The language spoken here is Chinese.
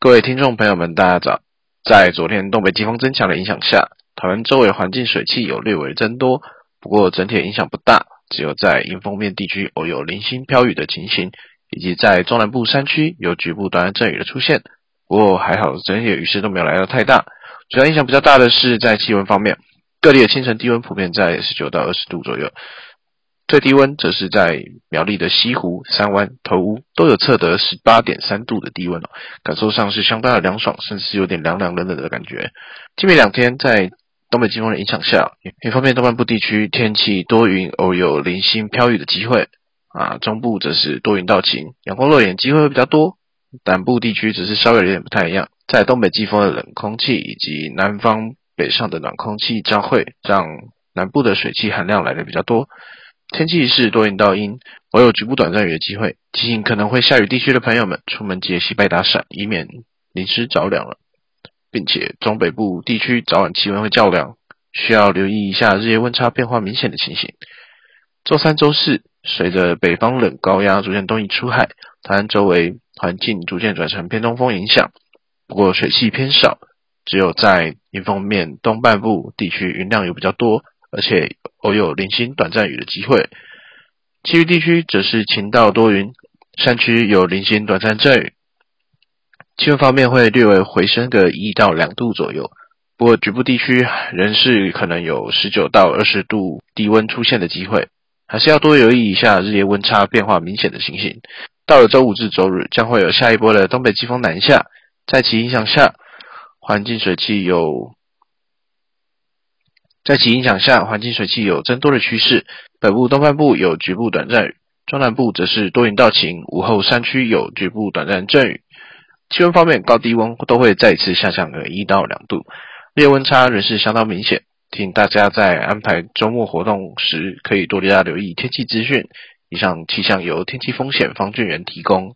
各位听众朋友们，大家早！在昨天东北季风增强的影响下，台湾周围环境水汽有略微增多，不过整体影响不大，只有在迎风面地区偶有零星飘雨的情形，以及在中南部山区有局部短暂阵雨的出现。不过还好，整体雨势都没有来得太大。主要影响比较大的是在气温方面，各地的清晨低温普遍在十九到二十度左右。最低温则是在苗栗的西湖、三湾、头屋都有测得十八点三度的低温哦，感受上是相当的凉爽，甚至有点凉凉冷冷的感觉。今明两天在东北季风的影响下，一方面东半部地区天气多云，偶有零星飘雨的机会啊，中部则是多云到晴，阳光露脸机会会比较多。南部地区只是稍微有点不太一样，在东北季风的冷空气以及南方北上的暖空气交汇，让南部的水汽含量来的比较多。天气是多云到阴，偶有局部短暂雨的机会。提醒可能会下雨地区的朋友们，出门记得携带打伞，以免淋湿着凉了。并且中北部地区早晚气温会较凉，需要留意一下日夜温差变化明显的情形。周三、周四，随着北方冷高压逐渐东移出海，台湾周围环境逐渐转成偏东风影响，不过水汽偏少，只有在迎风面东半部地区云量有比较多。而且偶有零星短暂雨的机会，其余地区则是晴到多云，山区有零星短暂阵雨。气温方面会略微回升个一到两度左右，不过局部地区仍是可能有十九到二十度低温出现的机会，还是要多留意一下日夜温差变化明显的情形。到了周五至周日，将会有下一波的东北季风南下，在其影响下，环境水汽有。在其影响下，环境水汽有增多的趋势。北部东半部有局部短暂，中南部则是多云到晴。午后山区有局部短暂阵雨。气温方面，高低温都会再次下降个一到两度，日温差仍是相当明显。请大家在安排周末活动时，可以多加留意天气资讯。以上气象由天气风险方俊仁提供。